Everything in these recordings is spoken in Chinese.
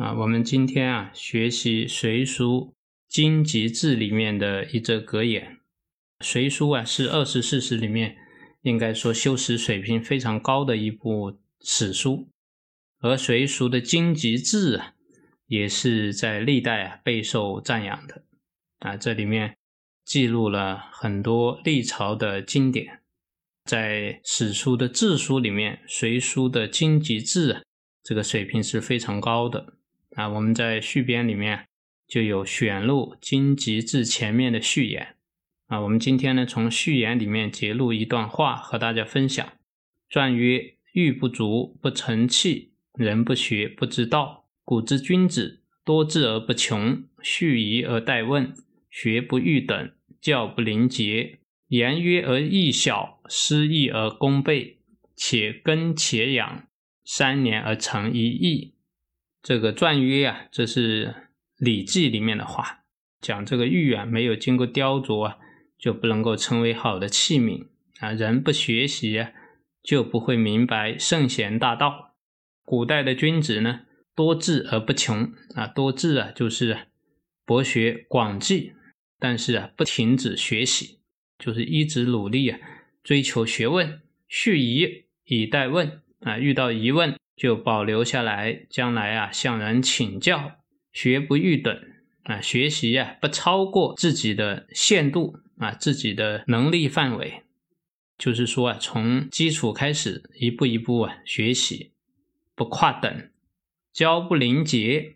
啊，我们今天啊学习《隋书经籍志》里面的一则格言。《隋书》啊是二十四史里面应该说修史水平非常高的一部史书，而《隋书》的经籍志啊也是在历代啊备受赞扬的。啊，这里面。记录了很多历朝的经典，在史书的志书里面，《隋书》的经籍志啊，这个水平是非常高的啊。我们在序编里面就有选录经籍志前面的序言啊。我们今天呢，从序言里面截录一段话和大家分享。传曰：“欲不足，不成器；人不学，不知道。古之君子，多智而不穷，蓄疑而待问，学不欲等。”教不灵节，言约而义小，失义而功倍，且耕且养，三年而成一义。这个传约啊，这是《礼记》里面的话，讲这个玉啊，没有经过雕琢啊，就不能够成为好的器皿啊。人不学习啊，就不会明白圣贤大道。古代的君子呢，多智而不穷啊，多智啊，就是博学广记。但是啊，不停止学习，就是一直努力啊，追求学问，蓄疑以待问啊，遇到疑问就保留下来，将来啊向人请教，学不逾等啊，学习啊不超过自己的限度啊，自己的能力范围，就是说啊，从基础开始一步一步啊学习，不跨等，教不临节，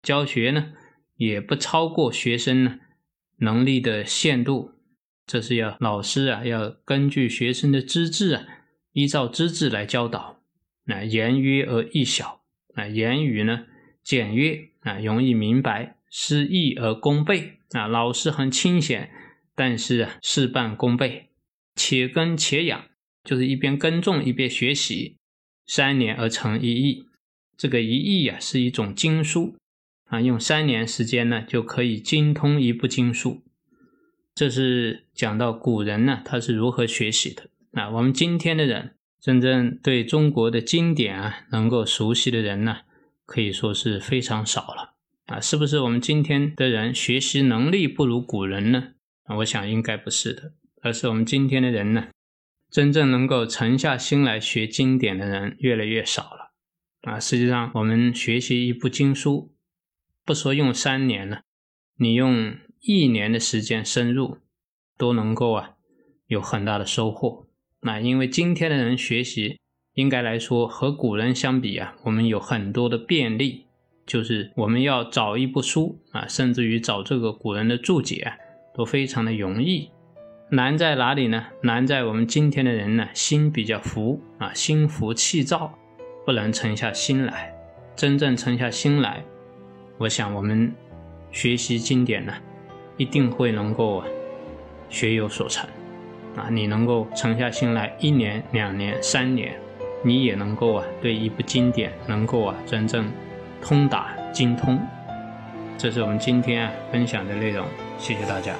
教学呢也不超过学生呢。能力的限度，这是要老师啊，要根据学生的资质啊，依照资质来教导。啊，言约而易小，啊，言语呢简约啊，容易明白，失意而功倍啊。老师很清闲，但是啊，事半功倍。且耕且养，就是一边耕种一边学习，三年而成一艺。这个一艺啊，是一种经书。啊，用三年时间呢，就可以精通一部经书。这是讲到古人呢，他是如何学习的。啊，我们今天的人，真正对中国的经典啊，能够熟悉的人呢，可以说是非常少了。啊，是不是我们今天的人学习能力不如古人呢？啊，我想应该不是的，而是我们今天的人呢，真正能够沉下心来学经典的人越来越少了。啊，实际上我们学习一部经书。不说用三年了，你用一年的时间深入，都能够啊有很大的收获。那因为今天的人学习，应该来说和古人相比啊，我们有很多的便利，就是我们要找一部书啊，甚至于找这个古人的注解，都非常的容易。难在哪里呢？难在我们今天的人呢，心比较浮啊，心浮气躁，不能沉下心来，真正沉下心来。我想，我们学习经典呢，一定会能够学有所成啊！你能够沉下心来，一年、两年、三年，你也能够啊，对一部经典能够啊，真正通达精通。这是我们今天啊分享的内容，谢谢大家。